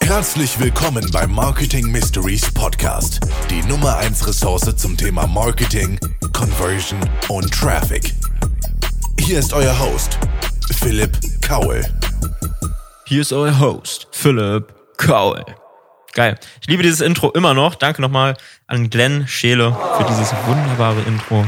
Herzlich willkommen beim Marketing Mysteries Podcast, die Nummer 1 Ressource zum Thema Marketing, Conversion und Traffic. Hier ist euer Host, Philipp Kaul. Hier ist euer Host, Philipp Kaul. Geil. Ich liebe dieses Intro immer noch. Danke nochmal an Glenn Scheele für dieses wunderbare Intro.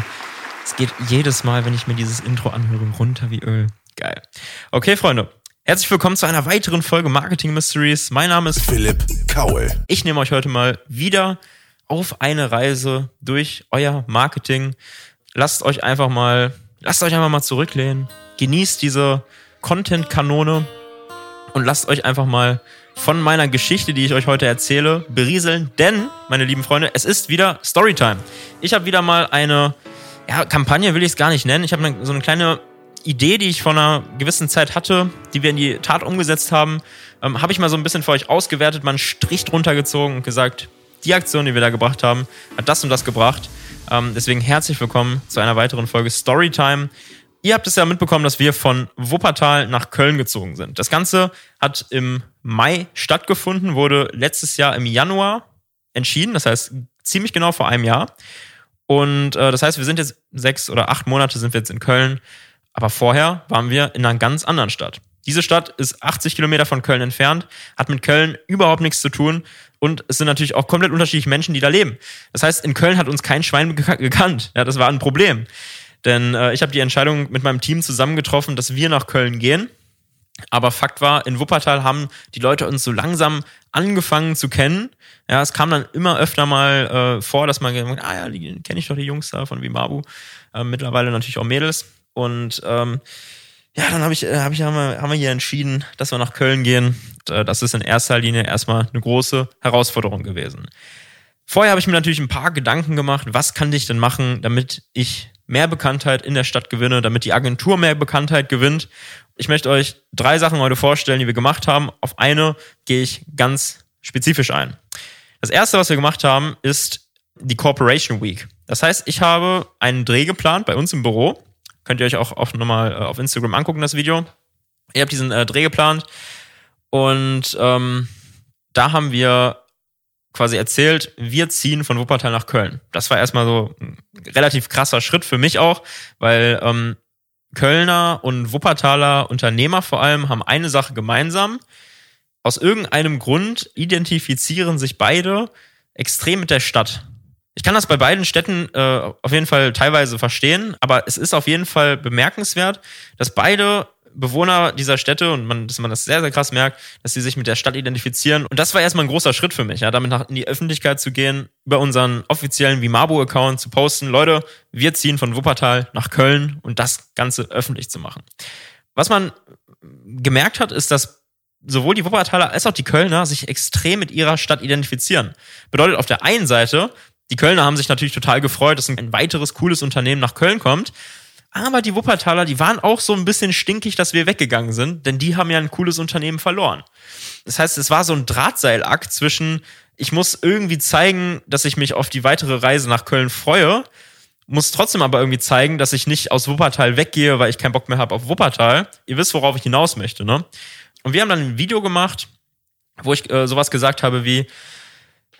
Es geht jedes Mal, wenn ich mir dieses Intro anhöre, runter wie Öl. Geil. Okay, Freunde. Herzlich willkommen zu einer weiteren Folge Marketing Mysteries. Mein Name ist Philipp Kaul. Ich nehme euch heute mal wieder auf eine Reise durch euer Marketing. Lasst euch einfach mal, lasst euch einfach mal zurücklehnen. Genießt diese Content-Kanone und lasst euch einfach mal von meiner Geschichte, die ich euch heute erzähle, berieseln. Denn, meine lieben Freunde, es ist wieder Storytime. Ich habe wieder mal eine ja, Kampagne, will ich es gar nicht nennen. Ich habe so eine kleine Idee, die ich vor einer gewissen Zeit hatte, die wir in die Tat umgesetzt haben, ähm, habe ich mal so ein bisschen für euch ausgewertet, mal einen Strich drunter gezogen und gesagt, die Aktion, die wir da gebracht haben, hat das und das gebracht. Ähm, deswegen herzlich willkommen zu einer weiteren Folge Storytime. Ihr habt es ja mitbekommen, dass wir von Wuppertal nach Köln gezogen sind. Das Ganze hat im Mai stattgefunden, wurde letztes Jahr im Januar entschieden, das heißt ziemlich genau vor einem Jahr. Und äh, das heißt, wir sind jetzt sechs oder acht Monate sind wir jetzt in Köln aber vorher waren wir in einer ganz anderen Stadt. Diese Stadt ist 80 Kilometer von Köln entfernt, hat mit Köln überhaupt nichts zu tun und es sind natürlich auch komplett unterschiedliche Menschen, die da leben. Das heißt, in Köln hat uns kein Schwein gekannt. Ja, das war ein Problem. Denn äh, ich habe die Entscheidung mit meinem Team zusammengetroffen, dass wir nach Köln gehen. Aber Fakt war, in Wuppertal haben die Leute uns so langsam angefangen zu kennen. Ja, es kam dann immer öfter mal äh, vor, dass man gesagt ah ja, die kenne ich doch die Jungs da von Vimabu. Äh, mittlerweile natürlich auch Mädels. Und ähm, ja, dann habe ich, äh, hab ich haben, wir, haben wir hier entschieden, dass wir nach Köln gehen. Äh, das ist in erster Linie erstmal eine große Herausforderung gewesen. Vorher habe ich mir natürlich ein paar Gedanken gemacht, was kann ich denn machen, damit ich mehr Bekanntheit in der Stadt gewinne, damit die Agentur mehr Bekanntheit gewinnt. Ich möchte euch drei Sachen heute vorstellen, die wir gemacht haben. Auf eine gehe ich ganz spezifisch ein. Das erste, was wir gemacht haben, ist die Corporation Week. Das heißt, ich habe einen Dreh geplant bei uns im Büro Könnt ihr euch auch, auch nochmal äh, auf Instagram angucken, das Video. Ich habe diesen äh, Dreh geplant und ähm, da haben wir quasi erzählt, wir ziehen von Wuppertal nach Köln. Das war erstmal so ein relativ krasser Schritt für mich auch, weil ähm, Kölner und Wuppertaler Unternehmer vor allem haben eine Sache gemeinsam. Aus irgendeinem Grund identifizieren sich beide extrem mit der Stadt. Ich kann das bei beiden Städten äh, auf jeden Fall teilweise verstehen, aber es ist auf jeden Fall bemerkenswert, dass beide Bewohner dieser Städte und man, dass man das sehr, sehr krass merkt, dass sie sich mit der Stadt identifizieren. Und das war erstmal ein großer Schritt für mich, ja, damit nach, in die Öffentlichkeit zu gehen, über unseren offiziellen Vimabo-Account zu posten, Leute, wir ziehen von Wuppertal nach Köln und das Ganze öffentlich zu machen. Was man gemerkt hat, ist, dass sowohl die Wuppertaler als auch die Kölner sich extrem mit ihrer Stadt identifizieren. Bedeutet auf der einen Seite, die Kölner haben sich natürlich total gefreut, dass ein weiteres cooles Unternehmen nach Köln kommt. Aber die Wuppertaler, die waren auch so ein bisschen stinkig, dass wir weggegangen sind, denn die haben ja ein cooles Unternehmen verloren. Das heißt, es war so ein Drahtseilakt zwischen, ich muss irgendwie zeigen, dass ich mich auf die weitere Reise nach Köln freue, muss trotzdem aber irgendwie zeigen, dass ich nicht aus Wuppertal weggehe, weil ich keinen Bock mehr habe auf Wuppertal. Ihr wisst, worauf ich hinaus möchte, ne? Und wir haben dann ein Video gemacht, wo ich äh, sowas gesagt habe wie,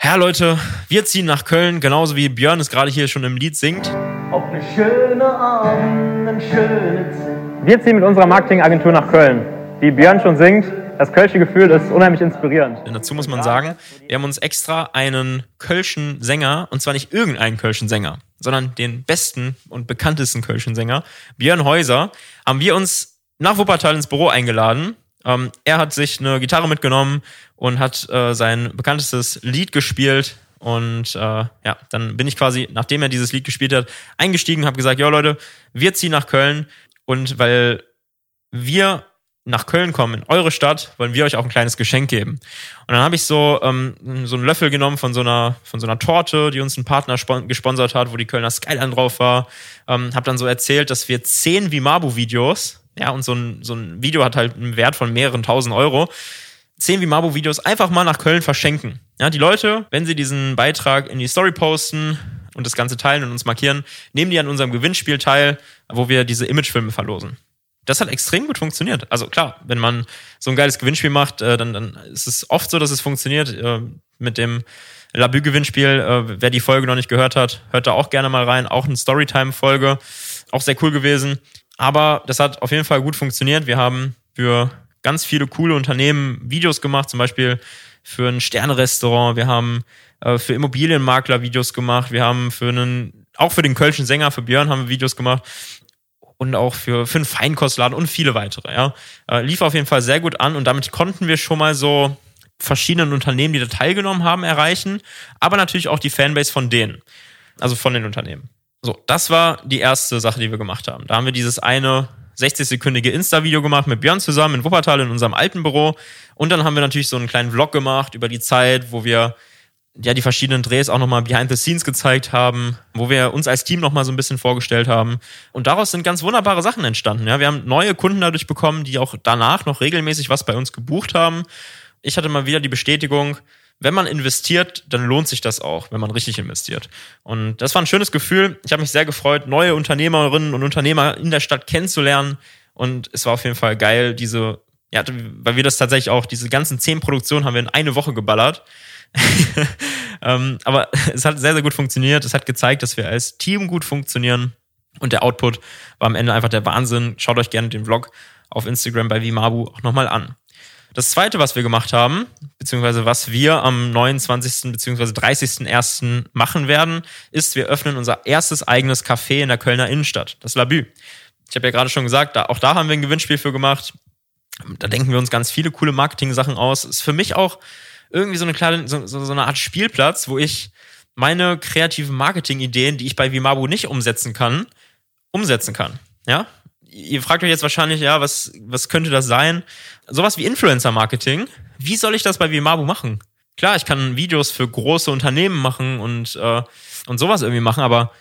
Herr Leute, wir ziehen nach Köln, genauso wie Björn es gerade hier schon im Lied singt. Auf eine schöne Abend, eine schöne Zeit. Wir ziehen mit unserer Marketingagentur nach Köln. Wie Björn schon singt, das kölsche Gefühl ist unheimlich inspirierend. Denn dazu muss man sagen, wir haben uns extra einen kölschen Sänger, und zwar nicht irgendeinen kölschen Sänger, sondern den besten und bekanntesten kölschen Sänger, Björn Häuser, haben wir uns nach Wuppertal ins Büro eingeladen ähm, er hat sich eine Gitarre mitgenommen und hat äh, sein bekanntestes Lied gespielt. Und äh, ja, dann bin ich quasi, nachdem er dieses Lied gespielt hat, eingestiegen, habe gesagt, ja Leute, wir ziehen nach Köln. Und weil wir nach Köln kommen, in eure Stadt, wollen wir euch auch ein kleines Geschenk geben. Und dann habe ich so ähm, so einen Löffel genommen von so einer von so einer Torte, die uns ein Partner gesponsert hat, wo die Kölner Skyline drauf war. Ähm, habe dann so erzählt, dass wir zehn Vimabu-Videos ja, und so ein, so ein Video hat halt einen Wert von mehreren tausend Euro. Zehn Vimabo-Videos einfach mal nach Köln verschenken. Ja, die Leute, wenn sie diesen Beitrag in die Story posten und das Ganze teilen und uns markieren, nehmen die an unserem Gewinnspiel teil, wo wir diese Imagefilme verlosen. Das hat extrem gut funktioniert. Also klar, wenn man so ein geiles Gewinnspiel macht, äh, dann, dann ist es oft so, dass es funktioniert. Äh, mit dem Labü-Gewinnspiel, äh, wer die Folge noch nicht gehört hat, hört da auch gerne mal rein. Auch eine Storytime-Folge. Auch sehr cool gewesen. Aber das hat auf jeden Fall gut funktioniert. Wir haben für ganz viele coole Unternehmen Videos gemacht, zum Beispiel für ein Sterne-Restaurant. Wir haben äh, für Immobilienmakler Videos gemacht. Wir haben für einen, auch für den Kölschen Sänger, für Björn haben wir Videos gemacht und auch für, für einen Feinkostladen und viele weitere. Ja. Äh, lief auf jeden Fall sehr gut an und damit konnten wir schon mal so verschiedenen Unternehmen, die da teilgenommen haben, erreichen, aber natürlich auch die Fanbase von denen, also von den Unternehmen. So, das war die erste Sache, die wir gemacht haben. Da haben wir dieses eine 60-sekündige Insta-Video gemacht mit Björn zusammen in Wuppertal in unserem alten Büro. Und dann haben wir natürlich so einen kleinen Vlog gemacht über die Zeit, wo wir ja die verschiedenen Drehs auch nochmal behind the scenes gezeigt haben, wo wir uns als Team nochmal so ein bisschen vorgestellt haben. Und daraus sind ganz wunderbare Sachen entstanden. Ja, wir haben neue Kunden dadurch bekommen, die auch danach noch regelmäßig was bei uns gebucht haben. Ich hatte mal wieder die Bestätigung, wenn man investiert, dann lohnt sich das auch, wenn man richtig investiert. Und das war ein schönes Gefühl. Ich habe mich sehr gefreut, neue Unternehmerinnen und Unternehmer in der Stadt kennenzulernen. Und es war auf jeden Fall geil, diese, ja, weil wir das tatsächlich auch, diese ganzen zehn Produktionen haben wir in eine Woche geballert. ähm, aber es hat sehr, sehr gut funktioniert. Es hat gezeigt, dass wir als Team gut funktionieren. Und der Output war am Ende einfach der Wahnsinn. Schaut euch gerne den Vlog auf Instagram bei Vimabu auch nochmal an. Das zweite, was wir gemacht haben, beziehungsweise was wir am 29. beziehungsweise 30.01. machen werden, ist, wir öffnen unser erstes eigenes Café in der Kölner Innenstadt, das Labü. Ich habe ja gerade schon gesagt, da, auch da haben wir ein Gewinnspiel für gemacht. Da denken wir uns ganz viele coole Marketing-Sachen aus. Ist für mich auch irgendwie so eine kleine, so, so, eine Art Spielplatz, wo ich meine kreativen Marketing-Ideen, die ich bei Vimabu nicht umsetzen kann, umsetzen kann. Ja? Ihr fragt euch jetzt wahrscheinlich, ja, was, was könnte das sein? Sowas wie Influencer-Marketing. Wie soll ich das bei Vimabu machen? Klar, ich kann Videos für große Unternehmen machen und, äh, und sowas irgendwie machen, aber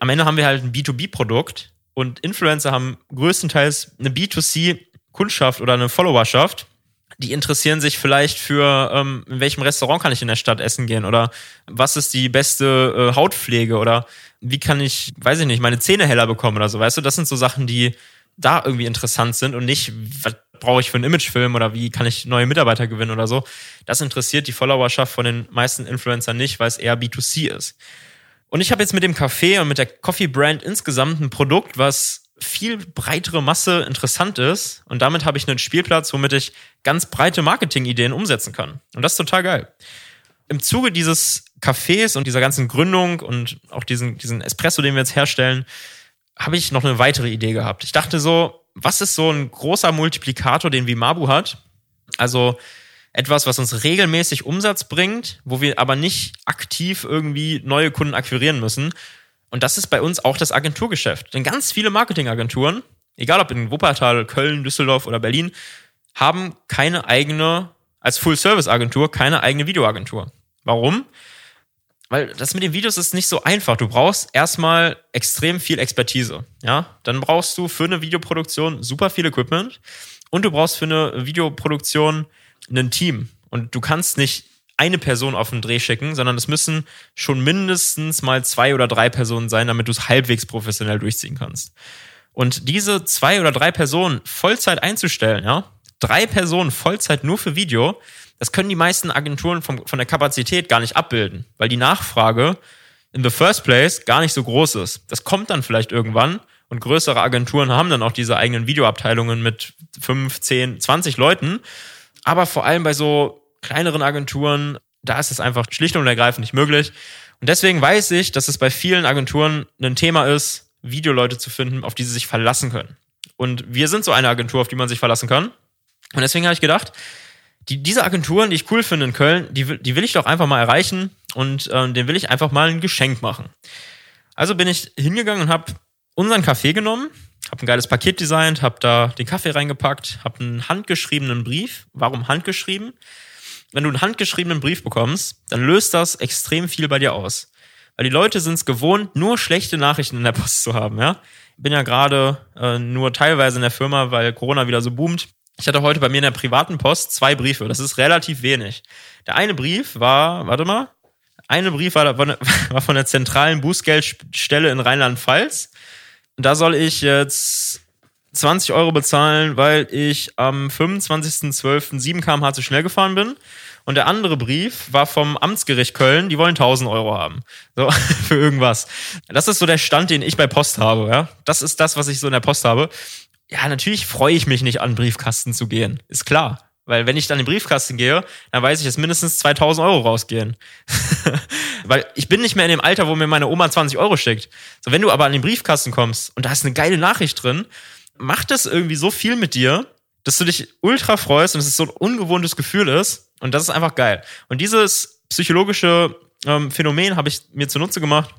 am Ende haben wir halt ein B2B-Produkt und Influencer haben größtenteils eine B2C-Kundschaft oder eine Followerschaft die interessieren sich vielleicht für, ähm, in welchem Restaurant kann ich in der Stadt essen gehen oder was ist die beste äh, Hautpflege oder wie kann ich, weiß ich nicht, meine Zähne heller bekommen oder so, weißt du? Das sind so Sachen, die da irgendwie interessant sind und nicht, was brauche ich für einen Imagefilm oder wie kann ich neue Mitarbeiter gewinnen oder so. Das interessiert die Followerschaft von den meisten Influencern nicht, weil es eher B2C ist. Und ich habe jetzt mit dem Café und mit der Coffee Brand insgesamt ein Produkt, was viel breitere Masse interessant ist. Und damit habe ich einen Spielplatz, womit ich ganz breite Marketingideen umsetzen kann. Und das ist total geil. Im Zuge dieses Cafés und dieser ganzen Gründung und auch diesen, diesen Espresso, den wir jetzt herstellen, habe ich noch eine weitere Idee gehabt. Ich dachte so, was ist so ein großer Multiplikator, den Vimabu hat? Also etwas, was uns regelmäßig Umsatz bringt, wo wir aber nicht aktiv irgendwie neue Kunden akquirieren müssen, und das ist bei uns auch das Agenturgeschäft. Denn ganz viele Marketingagenturen, egal ob in Wuppertal, Köln, Düsseldorf oder Berlin, haben keine eigene, als Full-Service-Agentur, keine eigene Videoagentur. Warum? Weil das mit den Videos ist nicht so einfach. Du brauchst erstmal extrem viel Expertise. Ja, dann brauchst du für eine Videoproduktion super viel Equipment und du brauchst für eine Videoproduktion ein Team. Und du kannst nicht eine Person auf den Dreh schicken, sondern es müssen schon mindestens mal zwei oder drei Personen sein, damit du es halbwegs professionell durchziehen kannst. Und diese zwei oder drei Personen Vollzeit einzustellen, ja, drei Personen Vollzeit nur für Video, das können die meisten Agenturen vom, von der Kapazität gar nicht abbilden, weil die Nachfrage in the first place gar nicht so groß ist. Das kommt dann vielleicht irgendwann und größere Agenturen haben dann auch diese eigenen Videoabteilungen mit fünf, zehn, zwanzig Leuten. Aber vor allem bei so kleineren Agenturen, da ist es einfach schlicht und ergreifend nicht möglich. Und deswegen weiß ich, dass es bei vielen Agenturen ein Thema ist, Videoleute zu finden, auf die sie sich verlassen können. Und wir sind so eine Agentur, auf die man sich verlassen kann. Und deswegen habe ich gedacht, die, diese Agenturen, die ich cool finde in Köln, die, die will ich doch einfach mal erreichen und äh, den will ich einfach mal ein Geschenk machen. Also bin ich hingegangen und habe unseren Kaffee genommen, habe ein geiles Paket designt, habe da den Kaffee reingepackt, habe einen handgeschriebenen Brief. Warum handgeschrieben? wenn du einen handgeschriebenen Brief bekommst, dann löst das extrem viel bei dir aus. Weil die Leute sind es gewohnt, nur schlechte Nachrichten in der Post zu haben, ja. Bin ja gerade äh, nur teilweise in der Firma, weil Corona wieder so boomt. Ich hatte heute bei mir in der privaten Post zwei Briefe. Das ist relativ wenig. Der eine Brief war, warte mal, eine Brief war, war von der zentralen Bußgeldstelle in Rheinland-Pfalz. Da soll ich jetzt 20 Euro bezahlen, weil ich am 25.12. 7 km/h zu schnell gefahren bin. Und der andere Brief war vom Amtsgericht Köln, die wollen 1000 Euro haben. So, für irgendwas. Das ist so der Stand, den ich bei Post habe, ja. Das ist das, was ich so in der Post habe. Ja, natürlich freue ich mich nicht an Briefkasten zu gehen. Ist klar. Weil wenn ich dann in den Briefkasten gehe, dann weiß ich, dass mindestens 2000 Euro rausgehen. Weil ich bin nicht mehr in dem Alter, wo mir meine Oma 20 Euro schickt. So, wenn du aber an den Briefkasten kommst und da ist eine geile Nachricht drin, macht das irgendwie so viel mit dir, dass du dich ultra freust und es so ein ungewohntes Gefühl ist. Und das ist einfach geil. Und dieses psychologische ähm, Phänomen habe ich mir zunutze gemacht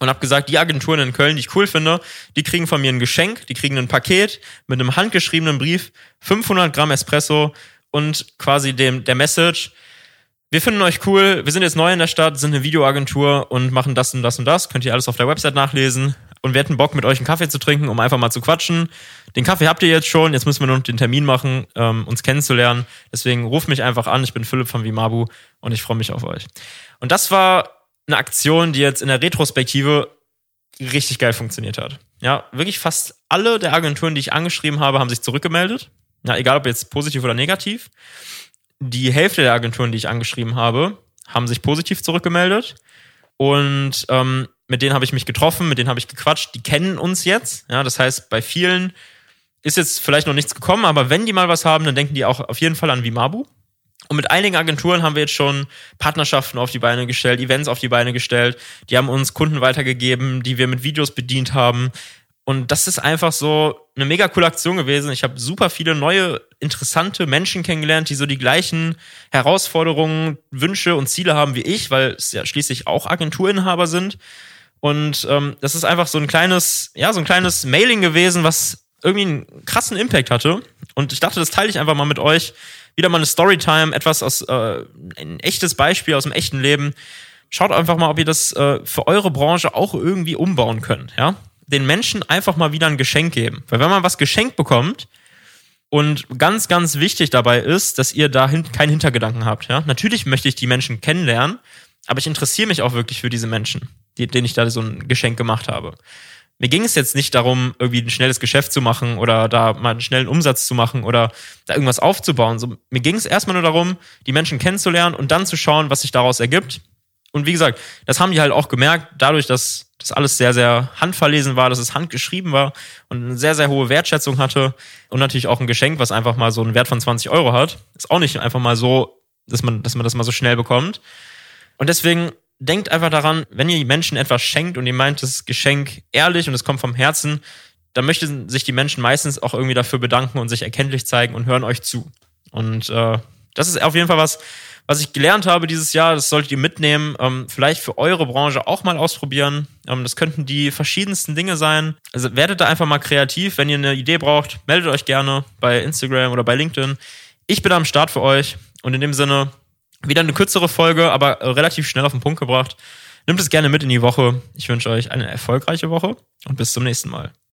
und habe gesagt, die Agenturen in Köln, die ich cool finde, die kriegen von mir ein Geschenk, die kriegen ein Paket mit einem handgeschriebenen Brief, 500 Gramm Espresso und quasi dem der Message. Wir finden euch cool, wir sind jetzt neu in der Stadt, sind eine Videoagentur und machen das und das und das. Könnt ihr alles auf der Website nachlesen. Und wir hätten Bock, mit euch einen Kaffee zu trinken, um einfach mal zu quatschen. Den Kaffee habt ihr jetzt schon, jetzt müssen wir nur noch den Termin machen, ähm, uns kennenzulernen. Deswegen ruft mich einfach an, ich bin Philipp von Vimabu und ich freue mich auf euch. Und das war eine Aktion, die jetzt in der Retrospektive richtig geil funktioniert hat. Ja, wirklich fast alle der Agenturen, die ich angeschrieben habe, haben sich zurückgemeldet. Ja, egal ob jetzt positiv oder negativ. Die Hälfte der Agenturen, die ich angeschrieben habe, haben sich positiv zurückgemeldet. Und ähm, mit denen habe ich mich getroffen, mit denen habe ich gequatscht. Die kennen uns jetzt. Ja, das heißt, bei vielen ist jetzt vielleicht noch nichts gekommen, aber wenn die mal was haben, dann denken die auch auf jeden Fall an Vimabu. Und mit einigen Agenturen haben wir jetzt schon Partnerschaften auf die Beine gestellt, Events auf die Beine gestellt. Die haben uns Kunden weitergegeben, die wir mit Videos bedient haben. Und das ist einfach so eine mega coole Aktion gewesen. Ich habe super viele neue, interessante Menschen kennengelernt, die so die gleichen Herausforderungen, Wünsche und Ziele haben wie ich, weil es ja schließlich auch Agenturinhaber sind. Und ähm, das ist einfach so ein kleines, ja, so ein kleines Mailing gewesen, was irgendwie einen krassen Impact hatte. Und ich dachte, das teile ich einfach mal mit euch, wieder mal eine Storytime, etwas aus äh, ein echtes Beispiel aus dem echten Leben. Schaut einfach mal, ob ihr das äh, für eure Branche auch irgendwie umbauen könnt, ja? Den Menschen einfach mal wieder ein Geschenk geben. Weil wenn man was geschenkt bekommt, und ganz, ganz wichtig dabei ist, dass ihr da keinen Hintergedanken habt. Ja? Natürlich möchte ich die Menschen kennenlernen, aber ich interessiere mich auch wirklich für diese Menschen, die, denen ich da so ein Geschenk gemacht habe mir ging es jetzt nicht darum, irgendwie ein schnelles Geschäft zu machen oder da mal einen schnellen Umsatz zu machen oder da irgendwas aufzubauen. So, mir ging es erstmal nur darum, die Menschen kennenzulernen und dann zu schauen, was sich daraus ergibt. Und wie gesagt, das haben die halt auch gemerkt, dadurch, dass das alles sehr, sehr handverlesen war, dass es handgeschrieben war und eine sehr, sehr hohe Wertschätzung hatte und natürlich auch ein Geschenk, was einfach mal so einen Wert von 20 Euro hat. Ist auch nicht einfach mal so, dass man, dass man das mal so schnell bekommt. Und deswegen denkt einfach daran, wenn ihr Menschen etwas schenkt und ihr meint das Geschenk ehrlich und es kommt vom Herzen, dann möchten sich die Menschen meistens auch irgendwie dafür bedanken und sich erkenntlich zeigen und hören euch zu. Und äh, das ist auf jeden Fall was, was ich gelernt habe dieses Jahr. Das solltet ihr mitnehmen. Ähm, vielleicht für eure Branche auch mal ausprobieren. Ähm, das könnten die verschiedensten Dinge sein. Also werdet da einfach mal kreativ. Wenn ihr eine Idee braucht, meldet euch gerne bei Instagram oder bei LinkedIn. Ich bin am Start für euch. Und in dem Sinne, wieder eine kürzere Folge, aber relativ schnell auf den Punkt gebracht. Nimmt es gerne mit in die Woche. Ich wünsche euch eine erfolgreiche Woche und bis zum nächsten Mal.